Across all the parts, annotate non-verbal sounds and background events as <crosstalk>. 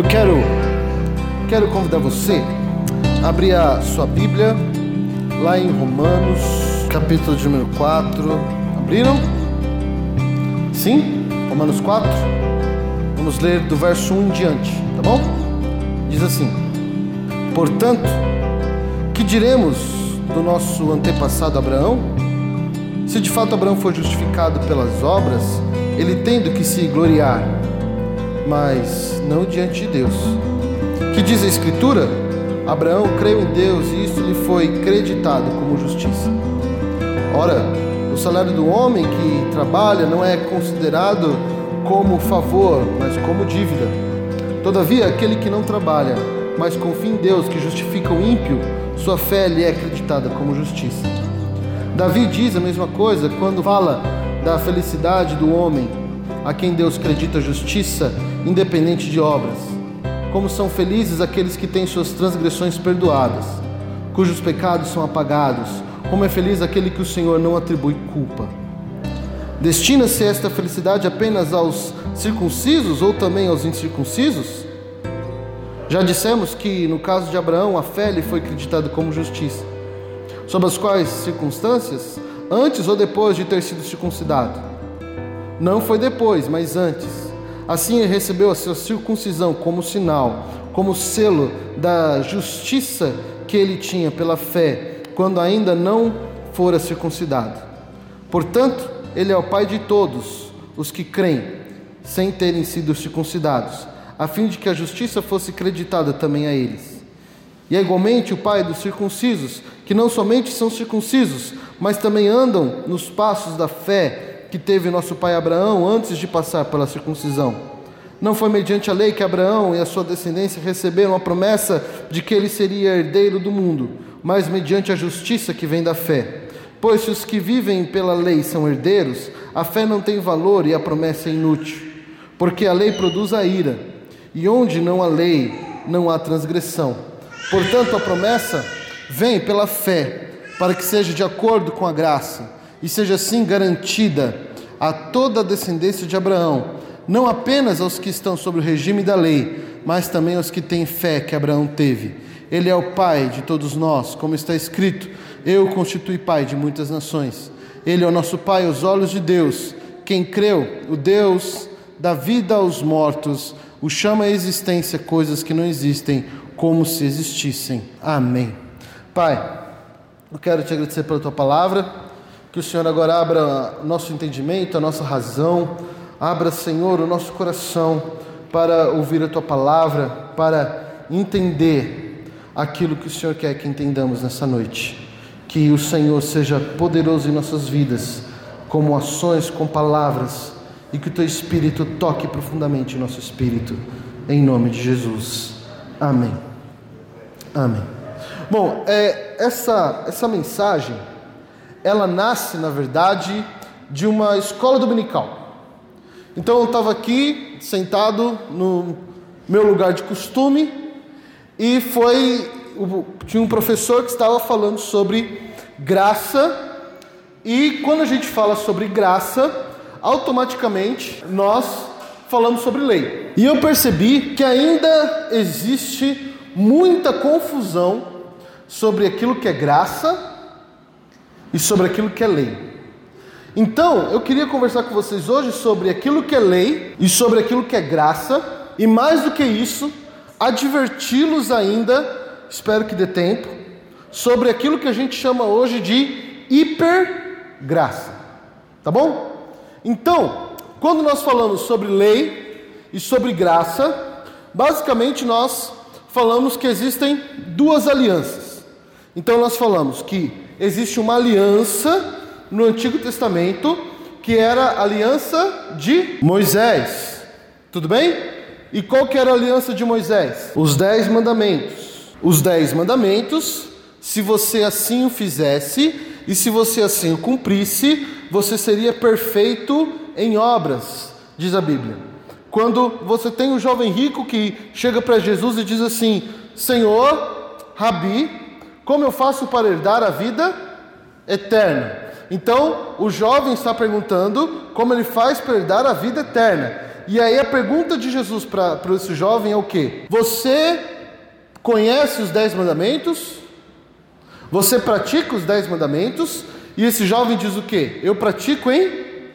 Eu quero, quero convidar você a abrir a sua Bíblia lá em Romanos, capítulo de número 4. Abriram? Sim? Romanos 4? Vamos ler do verso 1 em diante, tá bom? Diz assim: Portanto, que diremos do nosso antepassado Abraão? Se de fato Abraão foi justificado pelas obras, ele tem do que se gloriar, mas não diante de Deus. Que diz a Escritura? Abraão creu em Deus e isso lhe foi creditado como justiça. Ora, o salário do homem que trabalha não é considerado como favor, mas como dívida. Todavia, aquele que não trabalha, mas confia em Deus que justifica o ímpio, sua fé lhe é acreditada como justiça. Davi diz a mesma coisa quando fala da felicidade do homem, a quem Deus acredita justiça, independente de obras. Como são felizes aqueles que têm suas transgressões perdoadas, cujos pecados são apagados. Como é feliz aquele que o Senhor não atribui culpa. Destina-se esta felicidade apenas aos circuncisos ou também aos incircuncisos? Já dissemos que no caso de Abraão a fé lhe foi acreditada como justiça. Sob as quais circunstâncias? Antes ou depois de ter sido circuncidado? Não foi depois, mas antes. Assim ele recebeu a sua circuncisão como sinal, como selo da justiça que ele tinha pela fé, quando ainda não fora circuncidado. Portanto, ele é o pai de todos os que creem, sem terem sido circuncidados, a fim de que a justiça fosse creditada também a eles. E é igualmente o pai dos circuncisos, que não somente são circuncisos, mas também andam nos passos da fé que teve nosso pai Abraão antes de passar pela circuncisão. Não foi mediante a lei que Abraão e a sua descendência receberam a promessa de que ele seria herdeiro do mundo, mas mediante a justiça que vem da fé. Pois se os que vivem pela lei são herdeiros, a fé não tem valor e a promessa é inútil, porque a lei produz a ira, e onde não há lei, não há transgressão. Portanto, a promessa vem pela fé, para que seja de acordo com a graça, e seja assim garantida a toda a descendência de Abraão, não apenas aos que estão sob o regime da lei, mas também aos que têm fé que Abraão teve. Ele é o pai de todos nós, como está escrito: Eu constituí pai de muitas nações. Ele é o nosso pai aos olhos de Deus. Quem creu, o Deus dá vida aos mortos, o chama à existência coisas que não existem, como se existissem. Amém. Pai, eu quero te agradecer pela tua palavra, que o Senhor agora abra nosso entendimento, a nossa razão, abra, Senhor, o nosso coração para ouvir a tua palavra, para entender aquilo que o Senhor quer que entendamos nessa noite. Que o Senhor seja poderoso em nossas vidas, como ações, com palavras, e que o teu espírito toque profundamente o nosso espírito, em nome de Jesus. Amém. Amém. Bom, é, essa, essa mensagem, ela nasce, na verdade, de uma escola dominical. Então eu estava aqui, sentado no meu lugar de costume, e foi. Tinha um professor que estava falando sobre graça, e quando a gente fala sobre graça, automaticamente nós falamos sobre lei. E eu percebi que ainda existe muita confusão sobre aquilo que é graça e sobre aquilo que é lei. Então, eu queria conversar com vocês hoje sobre aquilo que é lei e sobre aquilo que é graça, e mais do que isso, adverti-los ainda, espero que dê tempo, sobre aquilo que a gente chama hoje de hipergraça. Tá bom? Então, quando nós falamos sobre lei e sobre graça, basicamente nós falamos que existem duas alianças. Então nós falamos que existe uma aliança no Antigo Testamento, que era a aliança de Moisés. Tudo bem? E qual que era a aliança de Moisés? Os dez mandamentos. Os dez mandamentos, se você assim o fizesse e se você assim o cumprisse, você seria perfeito em obras, diz a Bíblia. Quando você tem um jovem rico que chega para Jesus e diz assim: Senhor, Rabi, como eu faço para herdar a vida eterna? Então, o jovem está perguntando como ele faz para herdar a vida eterna. E aí a pergunta de Jesus para esse jovem é o que? Você conhece os dez mandamentos? Você pratica os dez mandamentos? E esse jovem diz o que? Eu pratico em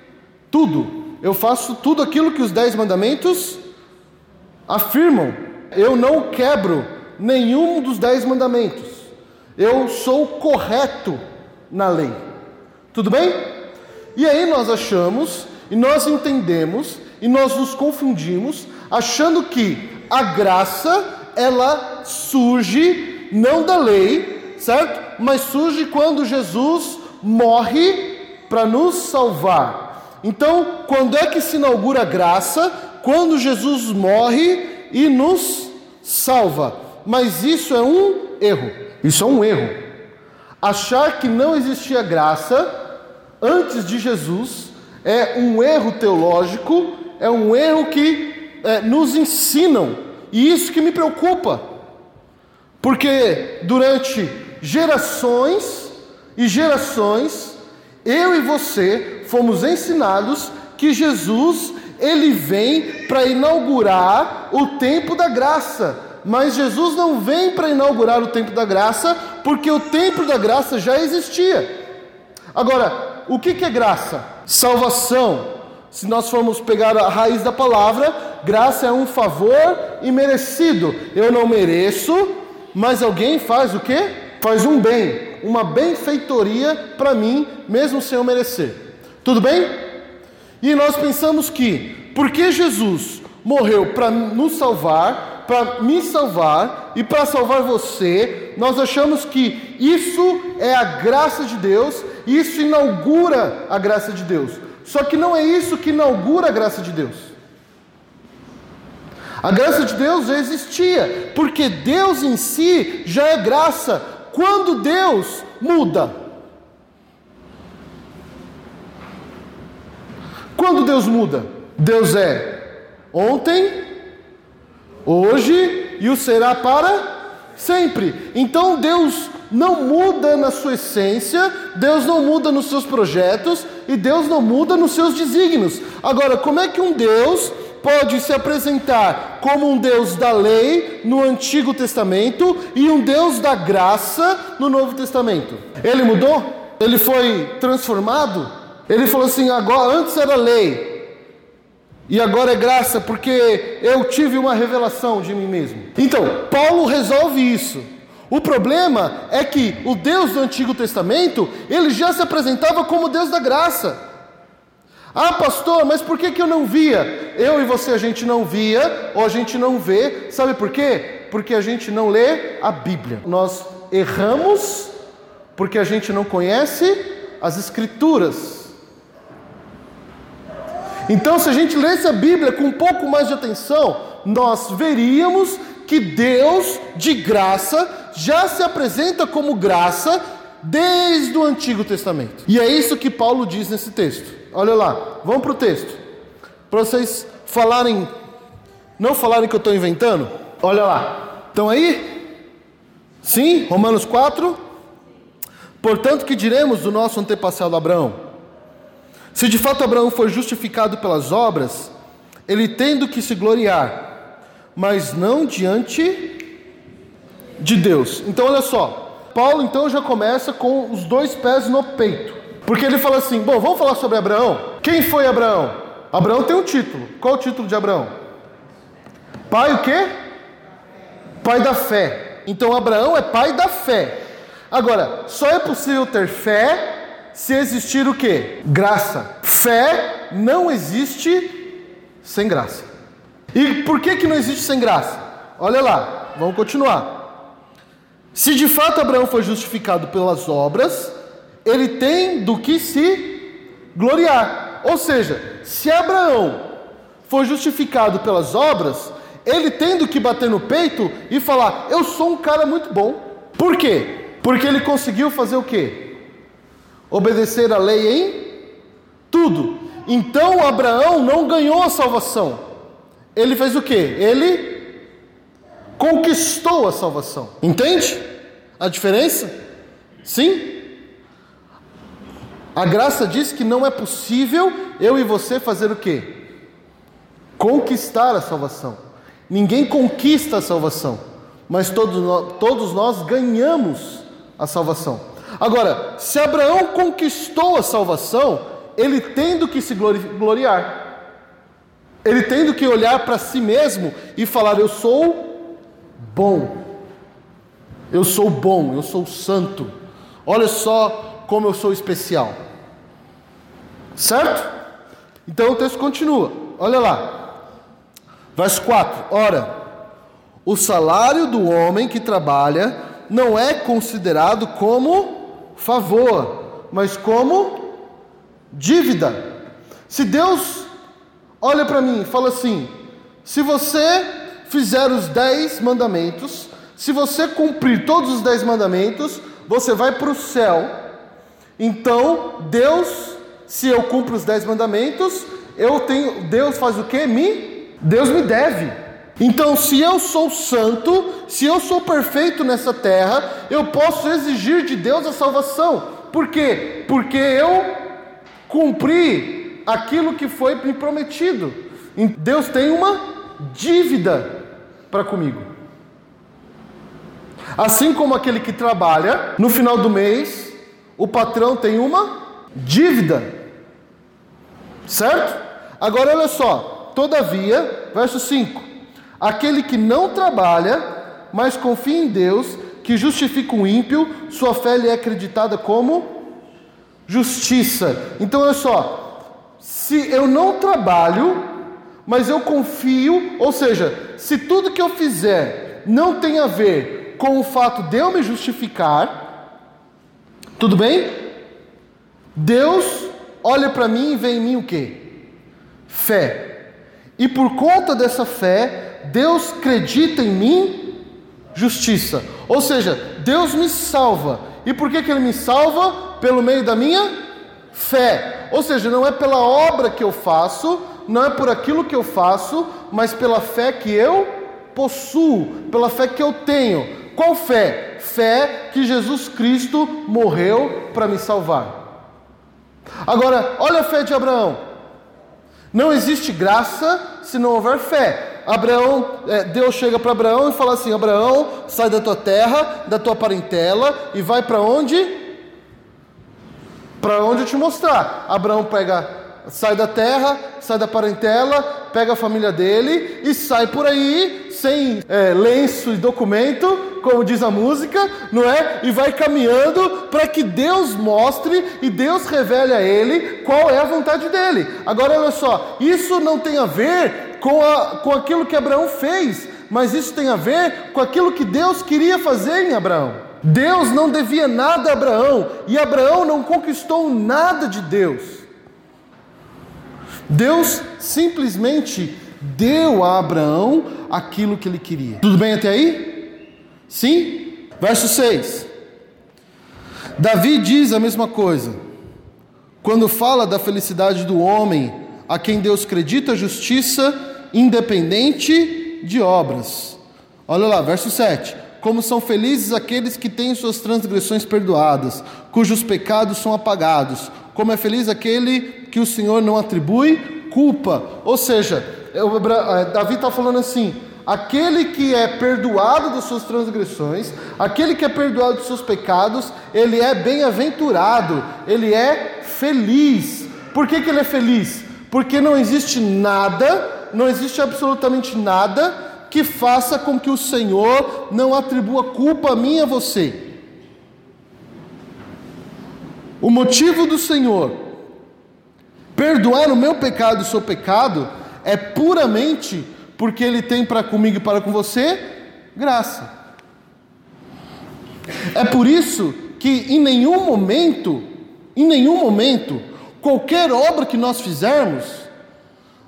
tudo. Eu faço tudo aquilo que os dez mandamentos afirmam. Eu não quebro nenhum dos dez mandamentos. Eu sou correto na lei. Tudo bem? E aí nós achamos e nós entendemos e nós nos confundimos achando que a graça ela surge não da lei, certo? Mas surge quando Jesus morre para nos salvar. Então, quando é que se inaugura a graça? Quando Jesus morre e nos salva. Mas isso é um erro. Isso é um erro. Achar que não existia graça antes de Jesus é um erro teológico, é um erro que é, nos ensinam e isso que me preocupa, porque durante gerações e gerações, eu e você fomos ensinados que Jesus ele vem para inaugurar o tempo da graça. Mas Jesus não vem para inaugurar o tempo da graça, porque o tempo da graça já existia. Agora, o que, que é graça? Salvação. Se nós formos pegar a raiz da palavra, graça é um favor imerecido. Eu não mereço, mas alguém faz o quê? Faz um bem, uma benfeitoria para mim, mesmo sem eu merecer. Tudo bem? E nós pensamos que, porque Jesus morreu para nos salvar, para me salvar e para salvar você, nós achamos que isso é a graça de Deus, isso inaugura a graça de Deus. Só que não é isso que inaugura a graça de Deus. A graça de Deus já existia, porque Deus em si já é graça. Quando Deus muda? Quando Deus muda? Deus é ontem, hoje e o será para sempre. Então Deus não muda na sua essência, Deus não muda nos seus projetos e Deus não muda nos seus desígnios. Agora, como é que um Deus pode se apresentar como um Deus da lei no Antigo Testamento e um Deus da graça no Novo Testamento? Ele mudou? Ele foi transformado? Ele falou assim: agora antes era lei, e agora é graça porque eu tive uma revelação de mim mesmo. Então, Paulo resolve isso. O problema é que o Deus do Antigo Testamento, ele já se apresentava como Deus da graça. Ah, pastor, mas por que, que eu não via? Eu e você a gente não via, ou a gente não vê, sabe por quê? Porque a gente não lê a Bíblia. Nós erramos porque a gente não conhece as Escrituras. Então, se a gente lesse a Bíblia com um pouco mais de atenção, nós veríamos que Deus, de graça, já se apresenta como graça desde o Antigo Testamento. E é isso que Paulo diz nesse texto. Olha lá, vamos para o texto. Para vocês falarem, não falarem que eu estou inventando. Olha lá, estão aí? Sim? Romanos 4. Portanto, que diremos do nosso antepassado Abraão? Se de fato Abraão foi justificado pelas obras, ele tendo que se gloriar, mas não diante de Deus. Então olha só, Paulo então já começa com os dois pés no peito. Porque ele fala assim: bom, vamos falar sobre Abraão? Quem foi Abraão? Abraão tem um título. Qual o título de Abraão? Pai o quê? Pai da fé. Então Abraão é pai da fé. Agora, só é possível ter fé se existir o quê? Graça. Fé não existe sem graça. E por que, que não existe sem graça? Olha lá, vamos continuar. Se de fato Abraão foi justificado pelas obras, ele tem do que se gloriar. Ou seja, se Abraão foi justificado pelas obras, ele tem do que bater no peito e falar: Eu sou um cara muito bom. Por quê? Porque ele conseguiu fazer o quê? Obedecer a lei em tudo. Então Abraão não ganhou a salvação ele fez o que? Ele conquistou a salvação. Entende a diferença? Sim? A graça diz que não é possível eu e você fazer o quê? conquistar a salvação. Ninguém conquista a salvação, mas todos nós, todos nós ganhamos a salvação. Agora, se Abraão conquistou a salvação, ele tem do que se gloriar. Ele tem do que olhar para si mesmo e falar: Eu sou bom. Eu sou bom, eu sou santo. Olha só como eu sou especial. Certo? Então o texto continua. Olha lá. Verso 4. Ora, o salário do homem que trabalha não é considerado como favor, mas como dívida. Se Deus olha para mim e fala assim: se você fizer os dez mandamentos, se você cumprir todos os dez mandamentos, você vai para o céu. Então, Deus, se eu cumpro os dez mandamentos, eu tenho, Deus faz o que? Me, Deus me deve. Então, se eu sou santo, se eu sou perfeito nessa terra, eu posso exigir de Deus a salvação. Por quê? Porque eu cumpri aquilo que foi me prometido. Deus tem uma dívida para comigo. Assim como aquele que trabalha, no final do mês, o patrão tem uma dívida. Certo? Agora olha só, todavia, verso 5: aquele que não trabalha, mas confia em Deus, que justifica o ímpio, sua fé lhe é acreditada como justiça. Então olha só, se eu não trabalho, mas eu confio, ou seja, se tudo que eu fizer não tem a ver com o fato de eu me justificar, tudo bem? Deus olha para mim e vê em mim o que? Fé. E por conta dessa fé, Deus acredita em mim justiça. Ou seja, Deus me salva. E por que, que Ele me salva? Pelo meio da minha fé. Ou seja, não é pela obra que eu faço, não é por aquilo que eu faço, mas pela fé que eu possuo, pela fé que eu tenho. Qual fé? Fé que Jesus Cristo morreu para me salvar. Agora, olha a fé de Abraão. Não existe graça se não houver fé. Abraão, é, Deus chega para Abraão e fala assim: Abraão, sai da tua terra, da tua parentela e vai para onde? Para onde eu te mostrar. Abraão pega, sai da terra, sai da parentela, pega a família dele e sai por aí sem é, lenço e documento como diz a música, não é? E vai caminhando para que Deus mostre e Deus revele a ele qual é a vontade dele. Agora olha só, isso não tem a ver com, a, com aquilo que Abraão fez, mas isso tem a ver com aquilo que Deus queria fazer em Abraão. Deus não devia nada a Abraão e Abraão não conquistou nada de Deus. Deus simplesmente deu a Abraão aquilo que ele queria. Tudo bem até aí? Sim? Verso 6. Davi diz a mesma coisa. Quando fala da felicidade do homem a quem Deus acredita justiça, independente de obras. Olha lá, verso 7. Como são felizes aqueles que têm suas transgressões perdoadas, cujos pecados são apagados. Como é feliz aquele que o Senhor não atribui culpa. Ou seja, eh, Davi está falando assim: aquele que é perdoado das suas transgressões, aquele que é perdoado dos seus pecados, ele é bem-aventurado, ele é feliz. Por que, que ele é feliz? Porque não existe nada, não existe absolutamente nada que faça com que o Senhor não atribua culpa a mim e a você. O motivo do Senhor perdoar o meu pecado e o seu pecado é puramente porque Ele tem para comigo e para com você graça. É por isso que em nenhum momento, em nenhum momento, qualquer obra que nós fizermos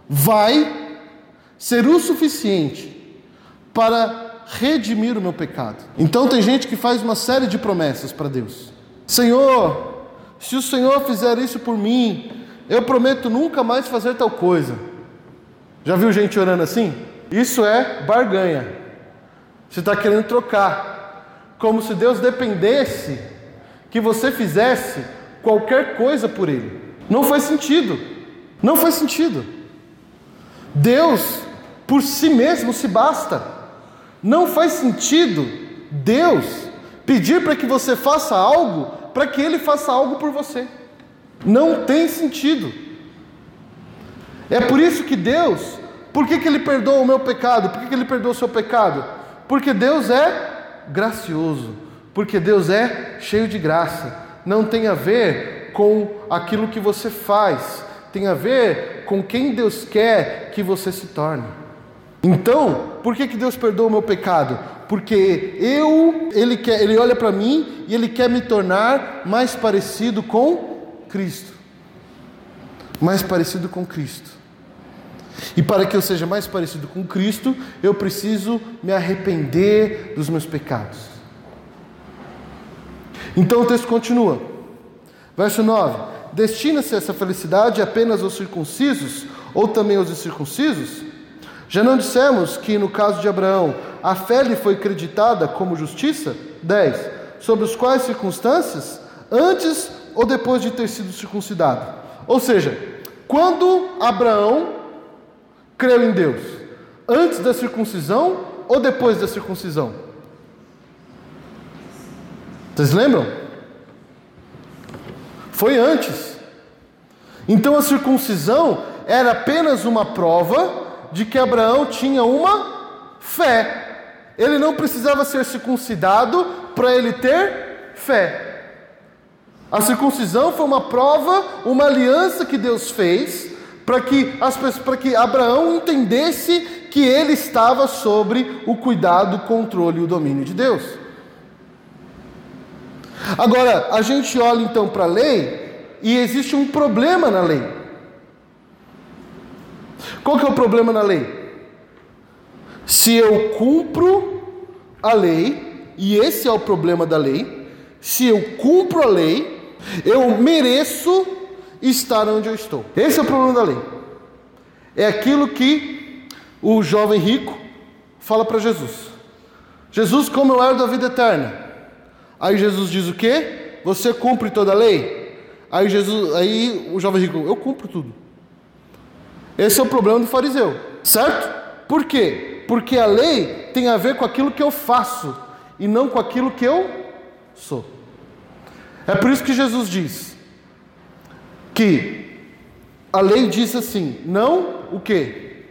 vai ser o suficiente para redimir o meu pecado. Então tem gente que faz uma série de promessas para Deus. Senhor, se o Senhor fizer isso por mim, eu prometo nunca mais fazer tal coisa. Já viu gente orando assim? Isso é barganha. Você está querendo trocar. Como se Deus dependesse que você fizesse qualquer coisa por Ele. Não faz sentido. Não faz sentido. Deus por si mesmo se basta. Não faz sentido Deus pedir para que você faça algo para que Ele faça algo por você. Não tem sentido. É por isso que Deus, por que, que Ele perdoa o meu pecado? Por que, que Ele perdoa o seu pecado? Porque Deus é gracioso, porque Deus é cheio de graça. Não tem a ver com aquilo que você faz, tem a ver com quem Deus quer que você se torne. Então, por que, que Deus perdoa o meu pecado? Porque eu, Ele quer, Ele olha para mim e Ele quer me tornar mais parecido com Cristo. Mais parecido com Cristo. E para que eu seja mais parecido com Cristo, eu preciso me arrepender dos meus pecados. Então o texto continua. Verso 9: Destina-se essa felicidade apenas aos circuncisos ou também aos incircuncisos? Já não dissemos que no caso de Abraão a fé lhe foi creditada como justiça? 10. Sobre os quais circunstâncias? Antes ou depois de ter sido circuncidado? Ou seja, quando Abraão creu em Deus? Antes da circuncisão ou depois da circuncisão? Vocês lembram? Foi antes. Então a circuncisão era apenas uma prova de que Abraão tinha uma fé. Ele não precisava ser circuncidado para ele ter fé. A circuncisão foi uma prova, uma aliança que Deus fez para que, as, para que Abraão entendesse que ele estava sobre o cuidado, o controle e o domínio de Deus. Agora, a gente olha então para a lei e existe um problema na lei. Qual que é o problema na lei? Se eu cumpro a lei, e esse é o problema da lei, se eu cumpro a lei, eu mereço estar onde eu estou. Esse é o problema da lei. É aquilo que o jovem rico fala para Jesus. Jesus, como eu era da vida eterna. Aí Jesus diz o quê? Você cumpre toda a lei? Aí Jesus, aí o jovem rico, eu cumpro tudo. Esse é o problema do fariseu, certo? Por quê? Porque a lei tem a ver com aquilo que eu faço e não com aquilo que eu sou. É por isso que Jesus diz que a lei diz assim: não o que?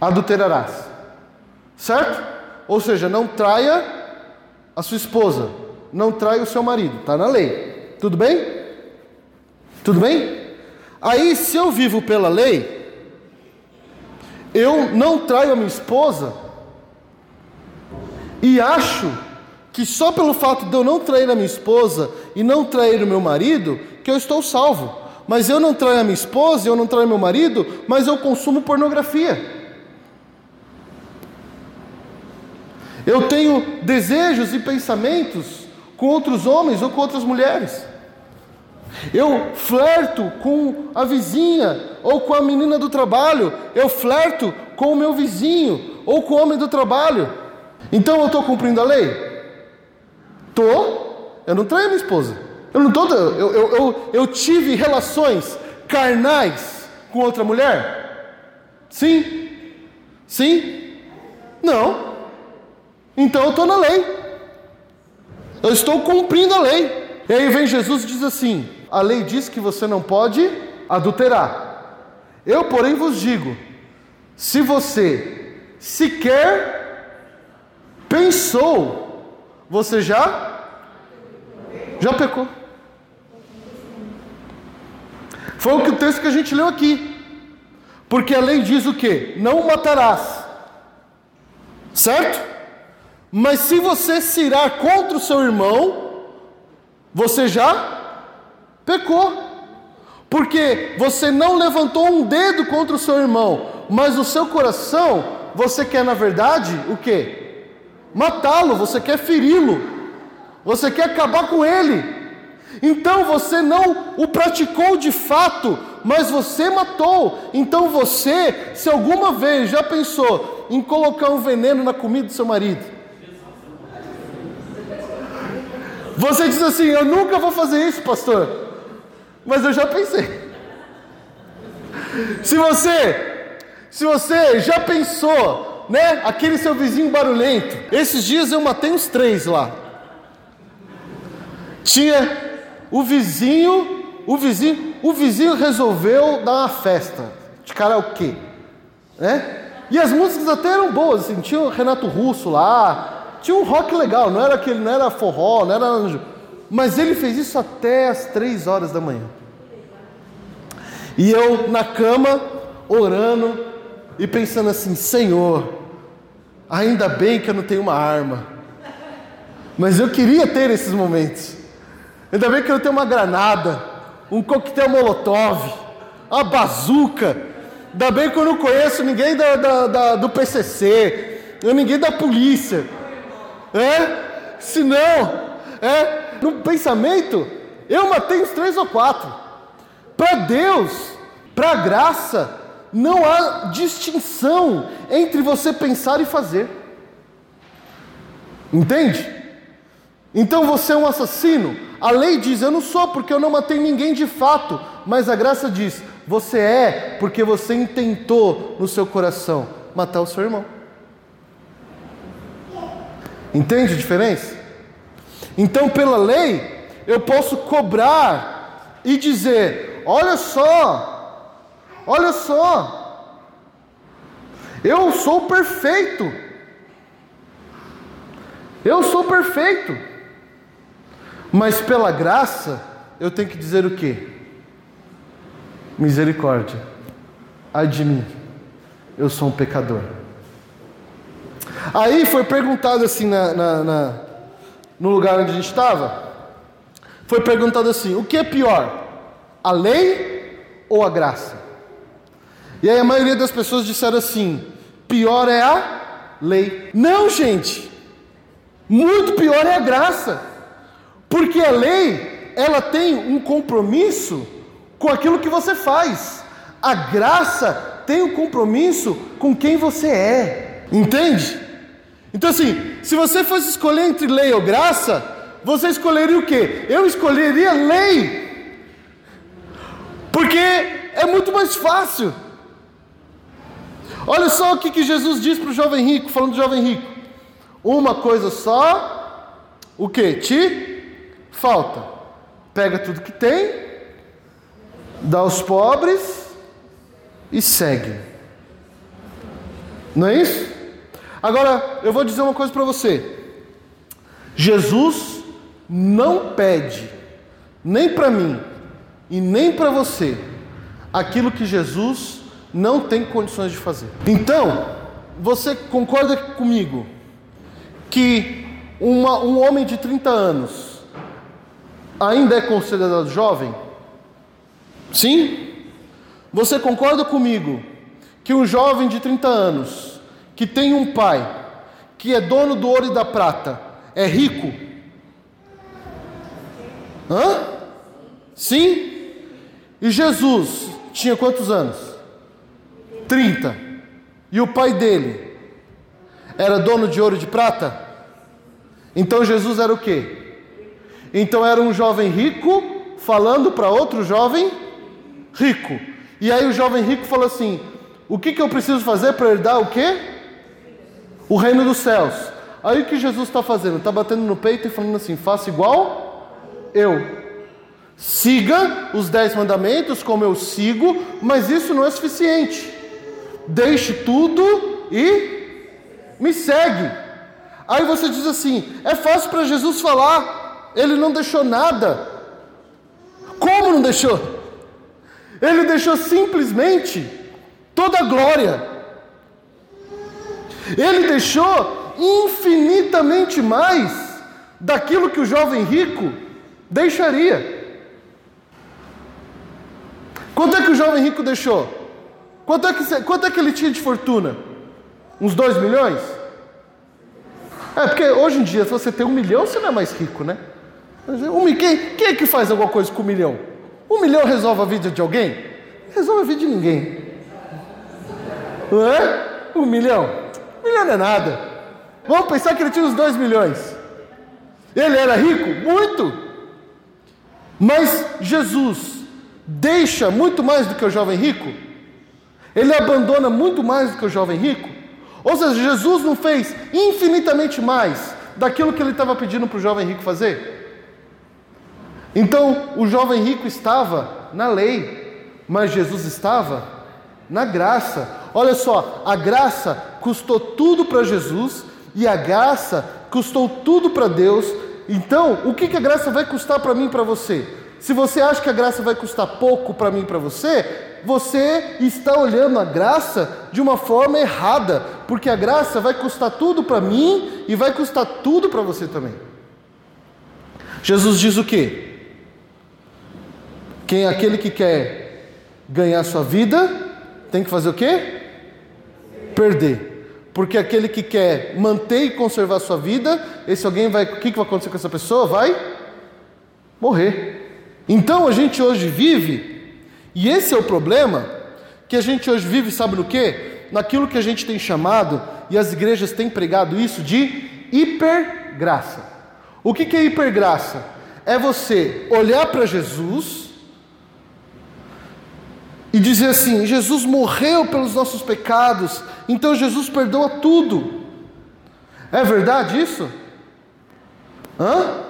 Adulterarás. Certo? Ou seja, não traia a sua esposa, não traia o seu marido, está na lei. Tudo bem? Tudo bem? Aí, se eu vivo pela lei, eu não traio a minha esposa e acho que só pelo fato de eu não trair a minha esposa e não trair o meu marido, que eu estou salvo. Mas eu não traio a minha esposa, eu não traio meu marido, mas eu consumo pornografia. Eu tenho desejos e pensamentos com outros homens ou com outras mulheres. Eu flerto com a vizinha ou com a menina do trabalho. Eu flerto com o meu vizinho ou com o homem do trabalho. Então eu estou cumprindo a lei? Estou. Eu não traio a minha esposa. Eu não estou. Eu, eu, eu, eu tive relações carnais com outra mulher? Sim? Sim? Não. Então eu estou na lei. Eu estou cumprindo a lei. E aí vem Jesus e diz assim: a lei diz que você não pode adulterar. Eu, porém, vos digo: se você sequer pensou, você já já pecou. Foi o que o texto que a gente leu aqui. Porque a lei diz o que? Não matarás. Certo? Mas se você se irá contra o seu irmão, você já Pecou. Porque você não levantou um dedo contra o seu irmão, mas no seu coração você quer, na verdade, o que? Matá-lo, você quer feri-lo, você quer acabar com ele. Então você não o praticou de fato, mas você matou. Então você, se alguma vez já pensou em colocar um veneno na comida do seu marido, você diz assim: Eu nunca vou fazer isso, pastor. Mas eu já pensei. Se você, Se você já pensou, né? Aquele seu vizinho barulhento. Esses dias eu matei uns três lá. Tinha o vizinho, o vizinho, o vizinho resolveu dar uma festa de karaokê, né? E as músicas até eram boas, assim, tinha o Renato Russo lá, tinha um rock legal, não era aquele, não era forró, não era. Mas ele fez isso até as três horas da manhã. E eu na cama, orando e pensando assim: Senhor, ainda bem que eu não tenho uma arma, mas eu queria ter esses momentos. Ainda bem que eu não tenho uma granada, um coquetel molotov, a bazuca. Ainda bem que eu não conheço ninguém da, da, da, do PCC, ninguém da polícia. É? Se não, é, no pensamento, eu matei uns três ou quatro. Para Deus, para a graça, não há distinção entre você pensar e fazer. Entende? Então você é um assassino. A lei diz: Eu não sou porque eu não matei ninguém de fato. Mas a graça diz: Você é porque você intentou no seu coração matar o seu irmão. Entende a diferença? Então, pela lei, eu posso cobrar e dizer: Olha só, Olha só, eu sou perfeito. Eu sou perfeito. Mas pela graça, eu tenho que dizer o que? Misericórdia. Ai de mim, eu sou um pecador. Aí foi perguntado assim na, na, na, no lugar onde a gente estava. Foi perguntado assim: o que é pior? A lei ou a graça? E aí a maioria das pessoas disseram assim: pior é a lei. Não, gente. Muito pior é a graça. Porque a lei, ela tem um compromisso com aquilo que você faz. A graça tem um compromisso com quem você é. Entende? Então assim, se você fosse escolher entre lei ou graça, você escolheria o quê? Eu escolheria lei. Porque é muito mais fácil. Olha só o que, que Jesus diz para o jovem rico, falando do jovem rico: uma coisa só, o que? Te falta. Pega tudo que tem, dá aos pobres e segue. Não é isso? Agora, eu vou dizer uma coisa para você. Jesus não pede, nem para mim e nem para você, aquilo que Jesus não tem condições de fazer. Então, você concorda comigo que uma, um homem de 30 anos ainda é considerado jovem? Sim? Você concorda comigo que um jovem de 30 anos que tem um pai que é dono do ouro e da prata é rico? Hã? Sim? E Jesus tinha quantos anos? 30. E o pai dele era dono de ouro e de prata? Então Jesus era o quê? Então era um jovem rico falando para outro jovem rico. E aí o jovem rico falou assim: O que, que eu preciso fazer para herdar o quê? O reino dos céus. Aí o que Jesus está fazendo? Está batendo no peito e falando assim: Faça igual eu. Siga os dez mandamentos como eu sigo, mas isso não é suficiente deixe tudo e me segue. Aí você diz assim: é fácil para Jesus falar, ele não deixou nada. Como não deixou? Ele deixou simplesmente toda a glória. Ele deixou infinitamente mais daquilo que o jovem rico deixaria. Quanto é que o jovem rico deixou? Quanto é, que, quanto é que ele tinha de fortuna? Uns 2 milhões? É, porque hoje em dia, se você tem um milhão, você não é mais rico, né? Um, quem, quem é que faz alguma coisa com um milhão? Um milhão resolve a vida de alguém? Resolve a vida de ninguém. Não é? Um milhão? Milhão é nada. Vamos pensar que ele tinha uns 2 milhões. Ele era rico? Muito. Mas Jesus deixa muito mais do que o jovem rico? Ele abandona muito mais do que o jovem rico? Ou seja, Jesus não fez infinitamente mais daquilo que ele estava pedindo para o jovem rico fazer? Então, o jovem rico estava na lei, mas Jesus estava na graça. Olha só, a graça custou tudo para Jesus e a graça custou tudo para Deus. Então, o que, que a graça vai custar para mim e para você? Se você acha que a graça vai custar pouco para mim e para você, você está olhando a graça de uma forma errada, porque a graça vai custar tudo para mim e vai custar tudo para você também. Jesus diz o quê? Quem é aquele que quer ganhar sua vida tem que fazer o quê? Perder. Porque aquele que quer manter e conservar sua vida, esse alguém vai. O que vai acontecer com essa pessoa? Vai morrer. Então a gente hoje vive, e esse é o problema, que a gente hoje vive, sabe no que? Naquilo que a gente tem chamado, e as igrejas têm pregado isso, de hipergraça. O que, que é hipergraça? É você olhar para Jesus e dizer assim: Jesus morreu pelos nossos pecados, então Jesus perdoa tudo. É verdade isso? Hã?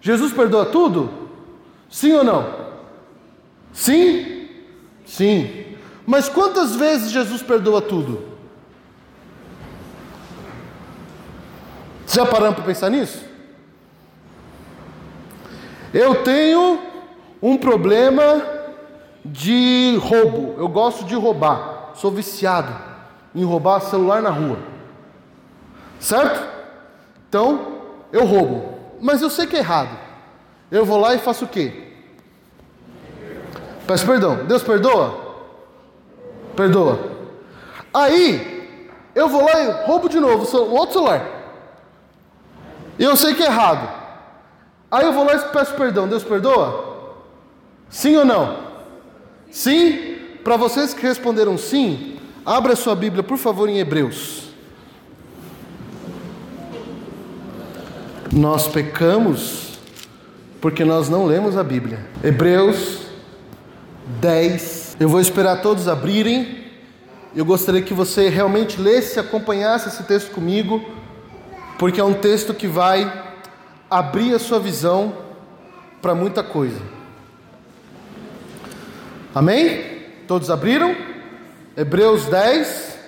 Jesus perdoa tudo? Sim ou não? Sim? Sim. Mas quantas vezes Jesus perdoa tudo? Já paramos para pensar nisso? Eu tenho um problema de roubo. Eu gosto de roubar. Sou viciado em roubar celular na rua. Certo? Então, eu roubo. Mas eu sei que é errado. Eu vou lá e faço o quê? Peço perdão. Deus perdoa? Perdoa. Aí, eu vou lá e roubo de novo o outro celular. Eu sei que é errado. Aí eu vou lá e peço perdão. Deus perdoa? Sim ou não? Sim? Para vocês que responderam sim, abra sua Bíblia, por favor, em Hebreus. Nós pecamos porque nós não lemos a Bíblia. Hebreus 10. Eu vou esperar todos abrirem. Eu gostaria que você realmente lesse acompanhasse esse texto comigo, porque é um texto que vai abrir a sua visão para muita coisa. Amém? Todos abriram? Hebreus 10.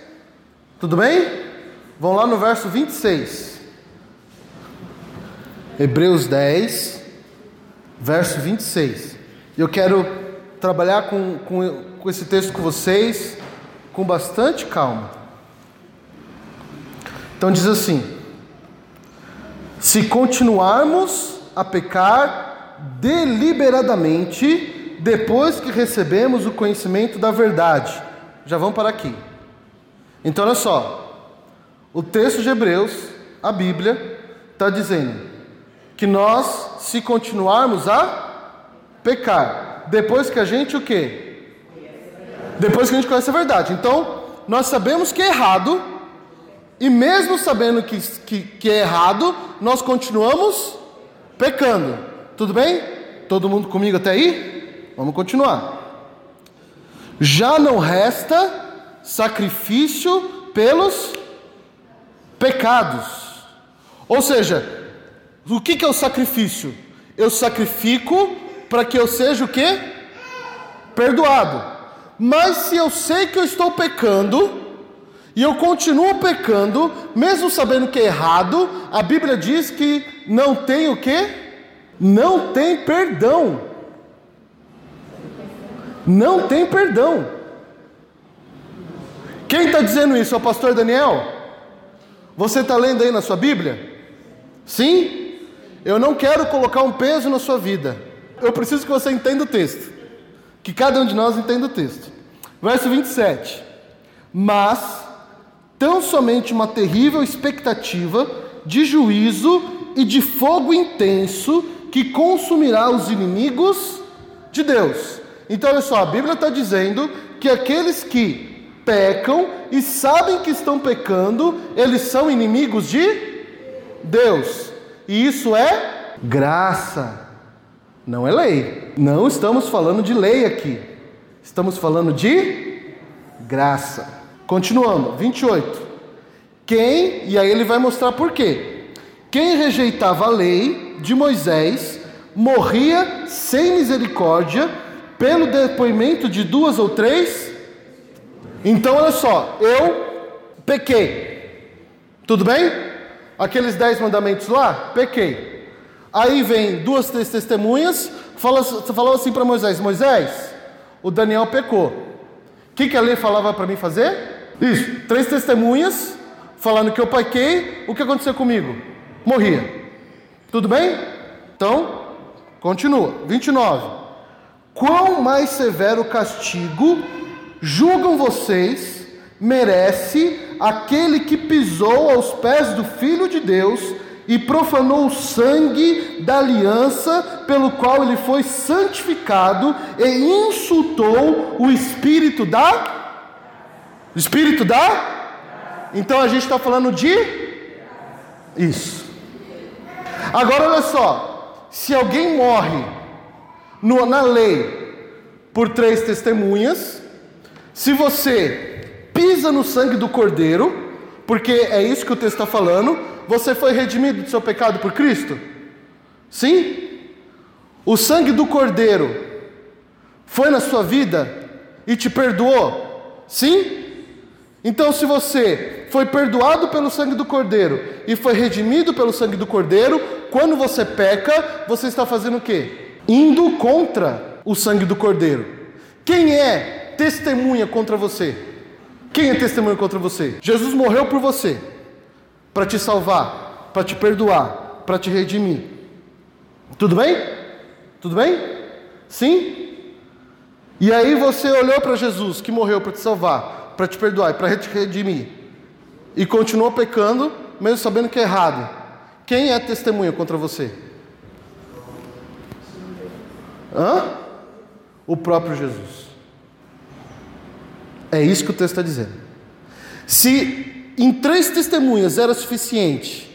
Tudo bem? Vão lá no verso 26. Hebreus 10, verso 26. Eu quero trabalhar com, com, com esse texto com vocês com bastante calma. Então diz assim: Se continuarmos a pecar deliberadamente, depois que recebemos o conhecimento da verdade, já vamos para aqui. Então olha só, o texto de Hebreus, a Bíblia, está dizendo que nós, se continuarmos a pecar, depois que a gente o quê? Depois que a gente conhece a verdade. Então, nós sabemos que é errado, e mesmo sabendo que, que, que é errado, nós continuamos pecando. Tudo bem? Todo mundo comigo até aí? Vamos continuar. Já não resta sacrifício pelos pecados. Ou seja, o que, é o sacrifício? Eu sacrifico para que eu seja o que? Perdoado. Mas se eu sei que eu estou pecando, e eu continuo pecando, mesmo sabendo que é errado, a Bíblia diz que não tem o que? Não tem perdão. Não tem perdão. Quem está dizendo isso? É o pastor Daniel? Você está lendo aí na sua Bíblia? Sim? Eu não quero colocar um peso na sua vida. Eu preciso que você entenda o texto. Que cada um de nós entenda o texto. Verso 27. Mas tão somente uma terrível expectativa de juízo e de fogo intenso que consumirá os inimigos de Deus. Então, olha só, a Bíblia está dizendo que aqueles que pecam e sabem que estão pecando, eles são inimigos de Deus. E isso é graça, não é lei. Não estamos falando de lei aqui. Estamos falando de graça. Continuando, 28. Quem, e aí ele vai mostrar por quê. Quem rejeitava a lei de Moisés morria sem misericórdia pelo depoimento de duas ou três. Então, olha só, eu pequei. Tudo bem? Aqueles dez mandamentos lá, pequei. Aí vem duas três testemunhas, falou, falou assim para Moisés: Moisés, o Daniel pecou. O que, que a lei falava para mim fazer? Isso, três testemunhas falando que eu pequei, o que aconteceu comigo? Morria. Tudo bem? Então, continua. 29. Quão mais severo castigo julgam vocês merece aquele que pisou aos pés do Filho de Deus e profanou o sangue da aliança pelo qual ele foi santificado e insultou o Espírito da Espírito da Então a gente está falando de isso. Agora olha só, se alguém morre no, na lei por três testemunhas, se você pisa no sangue do cordeiro, porque é isso que o texto está falando, você foi redimido do seu pecado por Cristo? Sim? O sangue do cordeiro foi na sua vida e te perdoou? Sim? Então, se você foi perdoado pelo sangue do cordeiro e foi redimido pelo sangue do cordeiro, quando você peca, você está fazendo o quê? Indo contra o sangue do Cordeiro. Quem é testemunha contra você? Quem é testemunha contra você? Jesus morreu por você, para te salvar, para te perdoar, para te redimir. Tudo bem? Tudo bem? Sim? E aí você olhou para Jesus, que morreu para te salvar, para te perdoar e para te redimir, e continuou pecando, mesmo sabendo que é errado. Quem é testemunha contra você? Hã? O próprio Jesus. É isso que o texto está dizendo. Se em três testemunhas era suficiente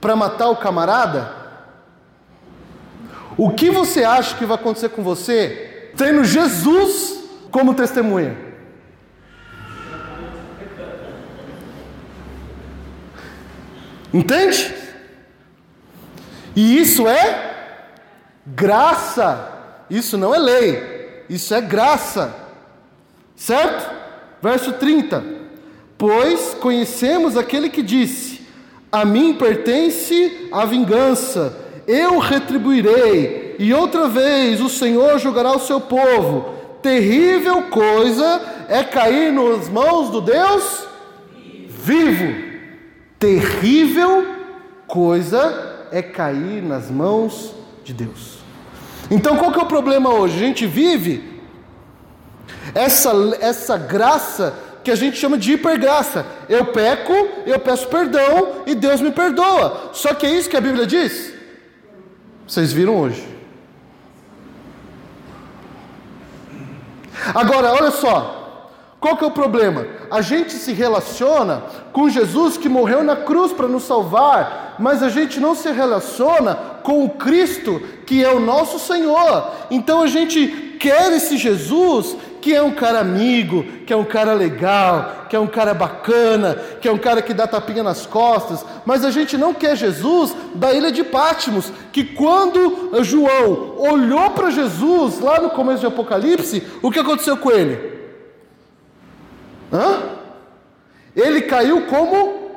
para matar o camarada, o que você acha que vai acontecer com você tendo Jesus como testemunha? Entende? E isso é graça. Isso não é lei, isso é graça. Certo? Verso 30. Pois conhecemos aquele que disse: A mim pertence a vingança, eu retribuirei, e outra vez o Senhor julgará o seu povo. Terrível coisa é cair nas mãos do Deus vivo. Terrível coisa é cair nas mãos de Deus. Então qual que é o problema hoje? A gente vive essa, essa graça que a gente chama de hipergraça. Eu peco, eu peço perdão e Deus me perdoa. Só que é isso que a Bíblia diz? Vocês viram hoje. Agora, olha só, qual que é o problema? A gente se relaciona com Jesus que morreu na cruz para nos salvar, mas a gente não se relaciona com o Cristo que é o nosso Senhor. Então a gente quer esse Jesus que é um cara amigo, que é um cara legal, que é um cara bacana, que é um cara que dá tapinha nas costas, mas a gente não quer Jesus da ilha de Pátimos, que quando João olhou para Jesus lá no começo de Apocalipse, o que aconteceu com ele? Hã? Ele caiu como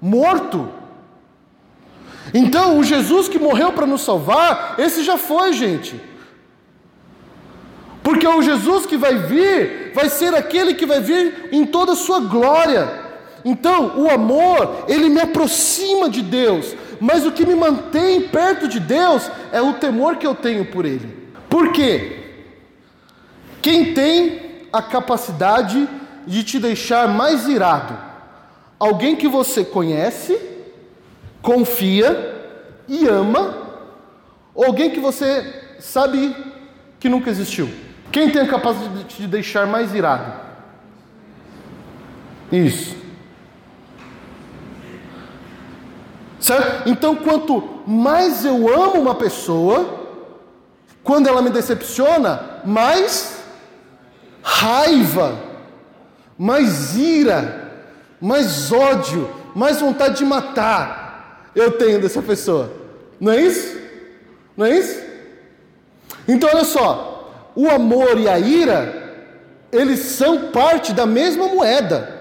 morto. Então, o Jesus que morreu para nos salvar, esse já foi, gente. Porque o Jesus que vai vir, vai ser aquele que vai vir em toda a sua glória. Então, o amor, ele me aproxima de Deus, mas o que me mantém perto de Deus é o temor que eu tenho por Ele. Por quê? Quem tem a capacidade de te deixar mais irado? Alguém que você conhece, confia e ama, alguém que você sabe que nunca existiu? Quem tem a capacidade de te deixar mais irado? Isso. Certo? Então, quanto mais eu amo uma pessoa, quando ela me decepciona, mais raiva, mais ira, mais ódio, mais vontade de matar eu tenho dessa pessoa. Não é isso? Não é isso? Então olha só, o amor e a ira, eles são parte da mesma moeda.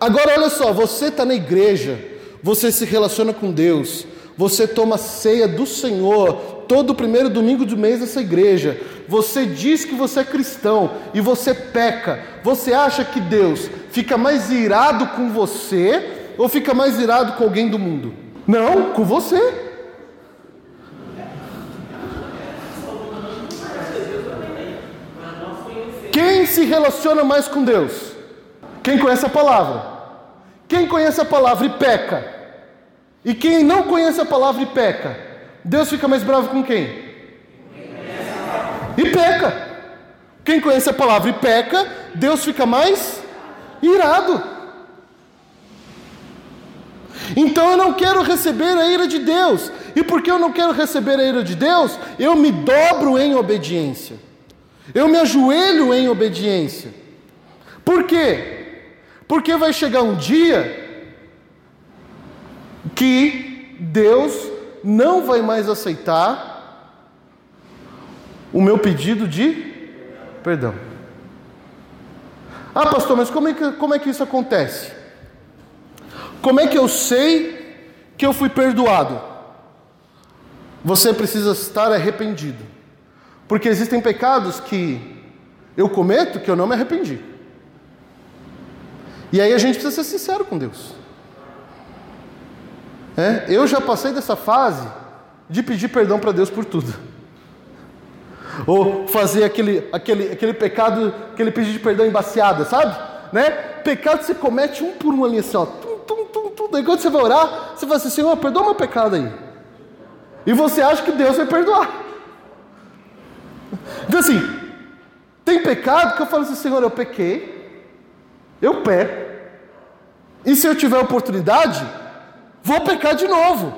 Agora olha só, você está na igreja, você se relaciona com Deus, você toma ceia do Senhor todo primeiro domingo do mês dessa igreja, você diz que você é cristão e você peca, você acha que Deus fica mais irado com você ou fica mais irado com alguém do mundo? Não, com você. Quem se relaciona mais com Deus? Quem conhece a palavra. Quem conhece a palavra e peca? E quem não conhece a palavra e peca? Deus fica mais bravo com quem? E peca. Quem conhece a palavra e peca, Deus fica mais irado. Então eu não quero receber a ira de Deus. E porque eu não quero receber a ira de Deus, eu me dobro em obediência. Eu me ajoelho em obediência. Por quê? Porque vai chegar um dia que Deus não vai mais aceitar o meu pedido de perdão. Ah, pastor, mas como é que, como é que isso acontece? Como é que eu sei que eu fui perdoado? Você precisa estar arrependido. Porque existem pecados que eu cometo que eu não me arrependi. E aí a gente precisa ser sincero com Deus. É, eu já passei dessa fase de pedir perdão para Deus por tudo. Ou fazer aquele, aquele, aquele pecado, aquele pedido de perdão embaciada, sabe? Né? Pecado você comete um por um ali assim, ó. Tum, tum, tum, quando você vai orar, você fala assim, Senhor, perdoa meu pecado aí. E você acha que Deus vai perdoar. Então assim, tem pecado que eu falo assim, Senhor, eu pequei, eu peco. E se eu tiver oportunidade, vou pecar de novo.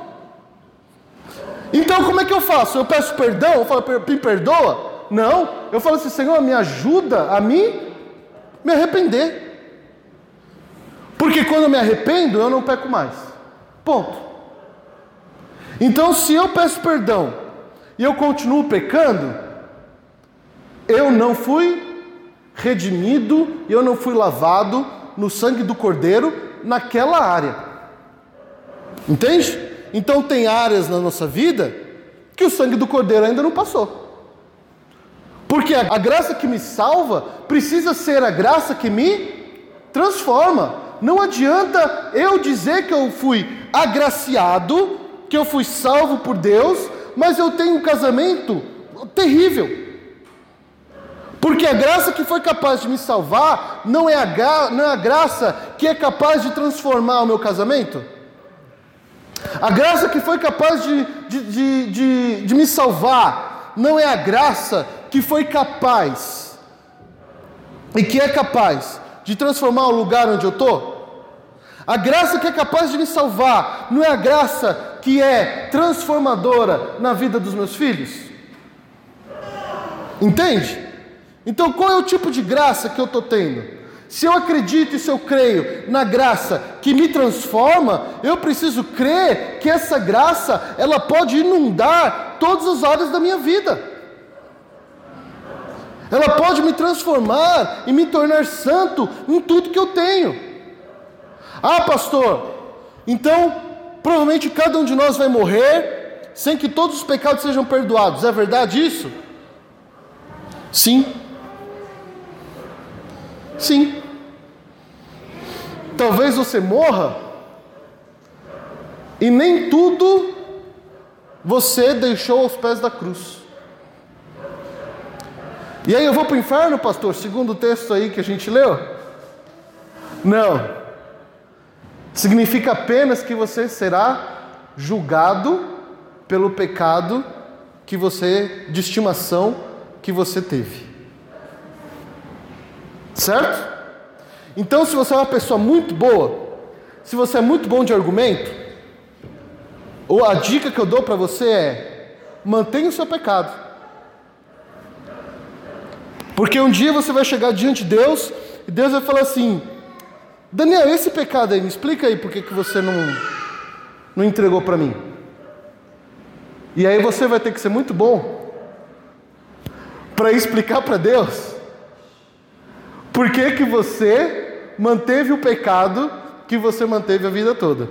Então como é que eu faço? Eu peço perdão? Eu falo, me perdoa? Não, eu falo assim, Senhor, me ajuda a mim me arrepender. Porque quando me arrependo, eu não peco mais. Ponto. Então, se eu peço perdão e eu continuo pecando, eu não fui redimido, eu não fui lavado no sangue do Cordeiro naquela área. Entende? Então tem áreas na nossa vida que o sangue do Cordeiro ainda não passou. Porque a, graça que me salva precisa ser a graça que me transforma. Não adianta eu dizer que eu fui agraciado, que eu fui salvo por Deus, mas eu tenho um casamento terrível. Porque a graça que foi capaz de me salvar não é a, não é a graça que é capaz de transformar o meu casamento? A graça que foi capaz de, de, de, de, de me salvar não é a graça que foi capaz e que é capaz de transformar o lugar onde eu estou? A graça que é capaz de me salvar não é a graça que é transformadora na vida dos meus filhos? Entende? Então, qual é o tipo de graça que eu estou tendo? Se eu acredito e se eu creio na graça que me transforma, eu preciso crer que essa graça ela pode inundar todas as áreas da minha vida. Ela pode me transformar e me tornar santo em tudo que eu tenho. Ah, pastor, então provavelmente cada um de nós vai morrer sem que todos os pecados sejam perdoados. É verdade isso? Sim. Sim. Talvez você morra e nem tudo você deixou aos pés da cruz. E aí eu vou para o inferno, pastor, segundo o texto aí que a gente leu? Não. Significa apenas que você será julgado pelo pecado que você de estimação que você teve. Certo? Então, se você é uma pessoa muito boa, se você é muito bom de argumento, ou a dica que eu dou para você é: mantenha o seu pecado. Porque um dia você vai chegar diante de Deus E Deus vai falar assim: Daniel, esse pecado aí, me explica aí por que, que você não, não entregou para mim. E aí você vai ter que ser muito bom para explicar para Deus por que, que você manteve o pecado que você manteve a vida toda.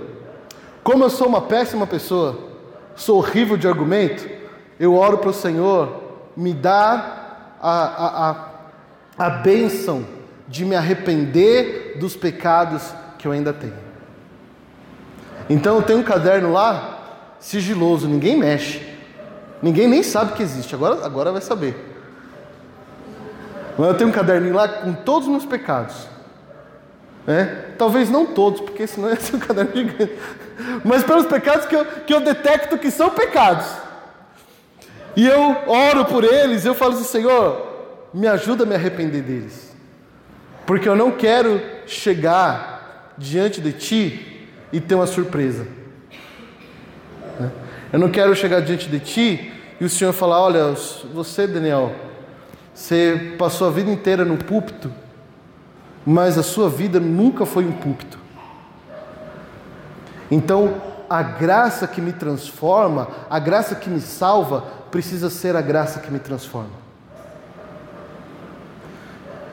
Como eu sou uma péssima pessoa, sou horrível de argumento, eu oro para o Senhor me dar a, a, a, a bênção de me arrepender dos pecados que eu ainda tenho. Então eu tenho um caderno lá, sigiloso, ninguém mexe, ninguém nem sabe que existe, agora, agora vai saber. Mas eu tenho um caderninho lá com todos os meus pecados. Né? Talvez não todos, porque senão ia ser um caderno gigante. Mas pelos pecados que eu, que eu detecto que são pecados. E eu oro por eles, eu falo assim, Senhor, me ajuda a me arrepender deles. Porque eu não quero chegar diante de Ti e ter uma surpresa. Né? Eu não quero chegar diante de Ti e o Senhor falar, olha, você Daniel, você passou a vida inteira no púlpito, mas a sua vida nunca foi um púlpito. Então, a graça que me transforma, a graça que me salva, precisa ser a graça que me transforma.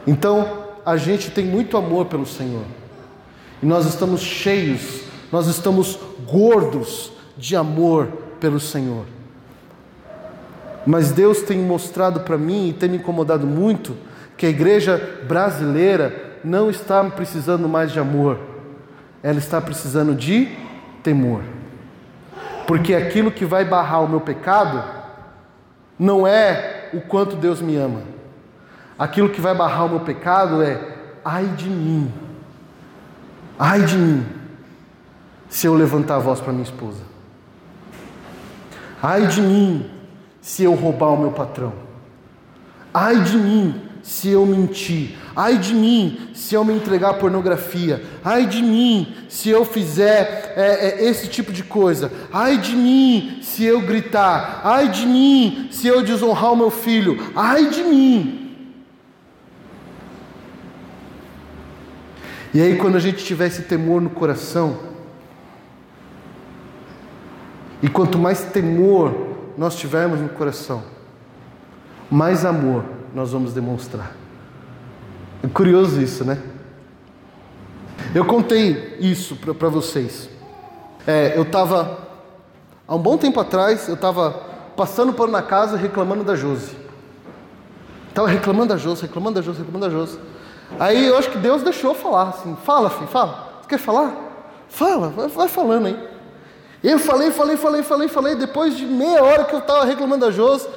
Então, a gente tem muito amor pelo Senhor. E nós estamos cheios, nós estamos gordos de amor pelo Senhor. Mas Deus tem mostrado para mim e tem me incomodado muito que a igreja brasileira não está precisando mais de amor, ela está precisando de temor. Porque aquilo que vai barrar o meu pecado não é o quanto Deus me ama. Aquilo que vai barrar o meu pecado é ai de mim. Ai de mim se eu levantar a voz para minha esposa. Ai de mim se eu roubar o meu patrão. Ai de mim se eu mentir. Ai de mim se eu me entregar à pornografia. Ai de mim se eu fizer é, é, esse tipo de coisa. Ai de mim se eu gritar. Ai de mim se eu desonrar o meu filho. Ai de mim. E aí, quando a gente tiver esse temor no coração, e quanto mais temor nós tivermos no coração, mais amor nós vamos demonstrar. É curioso isso, né? Eu contei isso para vocês. É, eu estava, há um bom tempo atrás, eu estava passando por na casa reclamando da Josi. Estava reclamando da Josi, reclamando da Josi, reclamando da Josi. Aí eu acho que Deus deixou falar assim: fala, filho, fala. Você quer falar? Fala, vai, vai falando aí. Eu falei, falei, falei, falei, falei. Depois de meia hora que eu estava reclamando da Jos,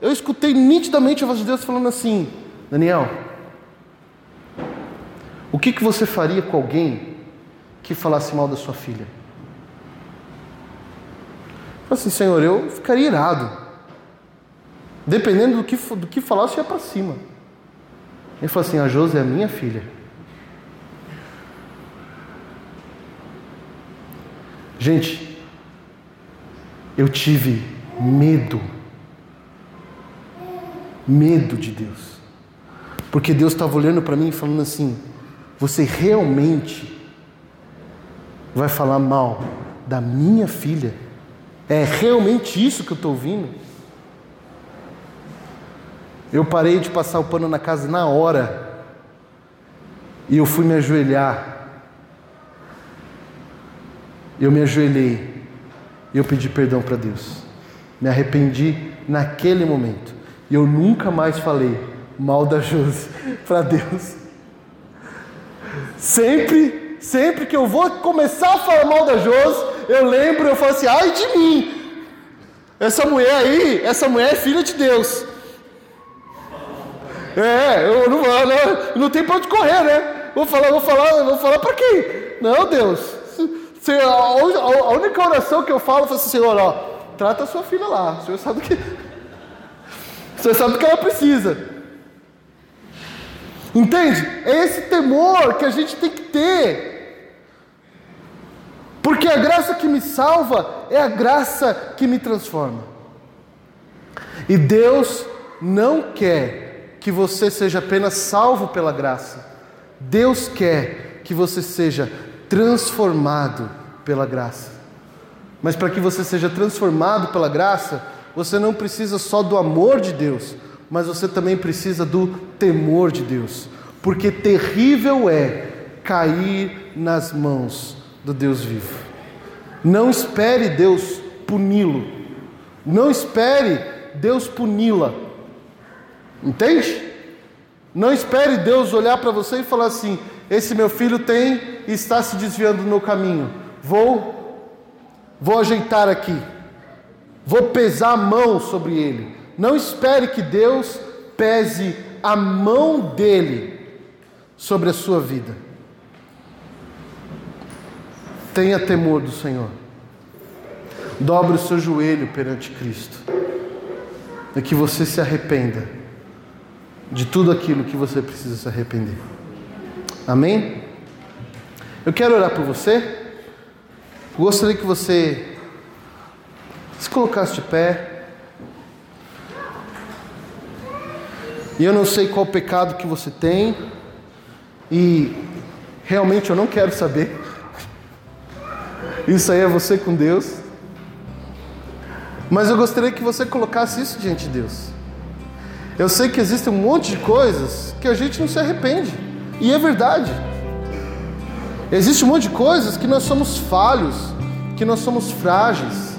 eu escutei nitidamente a voz de Deus falando assim: Daniel, o que, que você faria com alguém que falasse mal da sua filha? Eu falei assim, Senhor, eu ficaria irado. Dependendo do que, do que falasse, ia para cima. Ele falou assim: a Josi é minha filha. Gente, eu tive medo. Medo de Deus. Porque Deus estava olhando para mim e falando assim: Você realmente vai falar mal da minha filha? É realmente isso que eu estou ouvindo? Eu parei de passar o pano na casa na hora. E eu fui me ajoelhar. Eu me ajoelhei e eu pedi perdão para Deus. Me arrependi naquele momento. E eu nunca mais falei mal da Josi <laughs> para Deus. Sempre, sempre que eu vou começar a falar mal da Josi, eu lembro, eu falo assim: ai de mim. Essa mulher aí, essa mulher é filha de Deus. É, eu não, não, não tem para onde correr, né? Vou falar, vou falar, vou falar para quem? Não, Deus. A única oração que eu falo foi assim, Senhor, ó, trata a sua filha lá. O Senhor sabe que. O Senhor sabe do que ela precisa. Entende? É esse temor que a gente tem que ter. Porque a graça que me salva é a graça que me transforma. E Deus não quer que você seja apenas salvo pela graça. Deus quer que você seja transformado pela graça. Mas para que você seja transformado pela graça, você não precisa só do amor de Deus, mas você também precisa do temor de Deus. Porque terrível é cair nas mãos do Deus vivo. Não espere Deus puni-lo. Não espere Deus puni-la. Entende? Não espere Deus olhar para você e falar assim: esse meu filho tem e está se desviando do meu caminho. Vou, vou ajeitar aqui. Vou pesar a mão sobre ele. Não espere que Deus pese a mão dele sobre a sua vida. Tenha temor do Senhor. Dobre o seu joelho perante Cristo. E que você se arrependa de tudo aquilo que você precisa se arrepender. Amém? Eu quero orar por você. Gostaria que você se colocasse de pé. E eu não sei qual pecado que você tem. E realmente eu não quero saber. Isso aí é você com Deus. Mas eu gostaria que você colocasse isso diante de Deus. Eu sei que existe um monte de coisas que a gente não se arrepende. E é verdade. Existe um monte de coisas que nós somos falhos, que nós somos frágeis.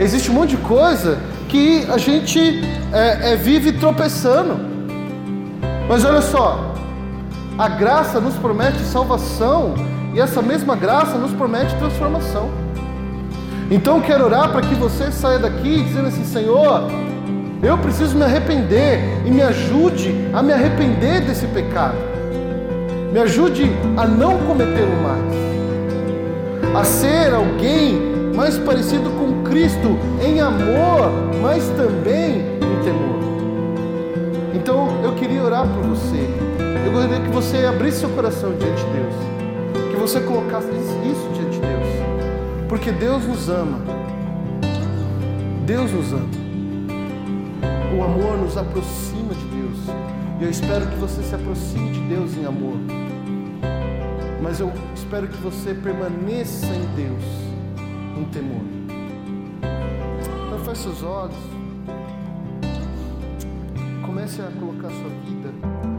Existe um monte de coisa que a gente é, é, vive tropeçando. Mas olha só, a graça nos promete salvação e essa mesma graça nos promete transformação. Então quero orar para que você saia daqui dizendo assim: Senhor, eu preciso me arrepender e me ajude a me arrepender desse pecado. Me ajude a não cometê-lo mais. A ser alguém mais parecido com Cristo em amor, mas também em temor. Então eu queria orar por você. Eu gostaria que você abrisse seu coração diante de Deus. Que você colocasse isso diante de Deus. Porque Deus nos ama. Deus nos ama. O amor nos aproxima de Deus. E eu espero que você se aproxime de Deus em amor. Mas eu espero que você permaneça em Deus, em temor. Feche seus olhos. Comece a colocar sua vida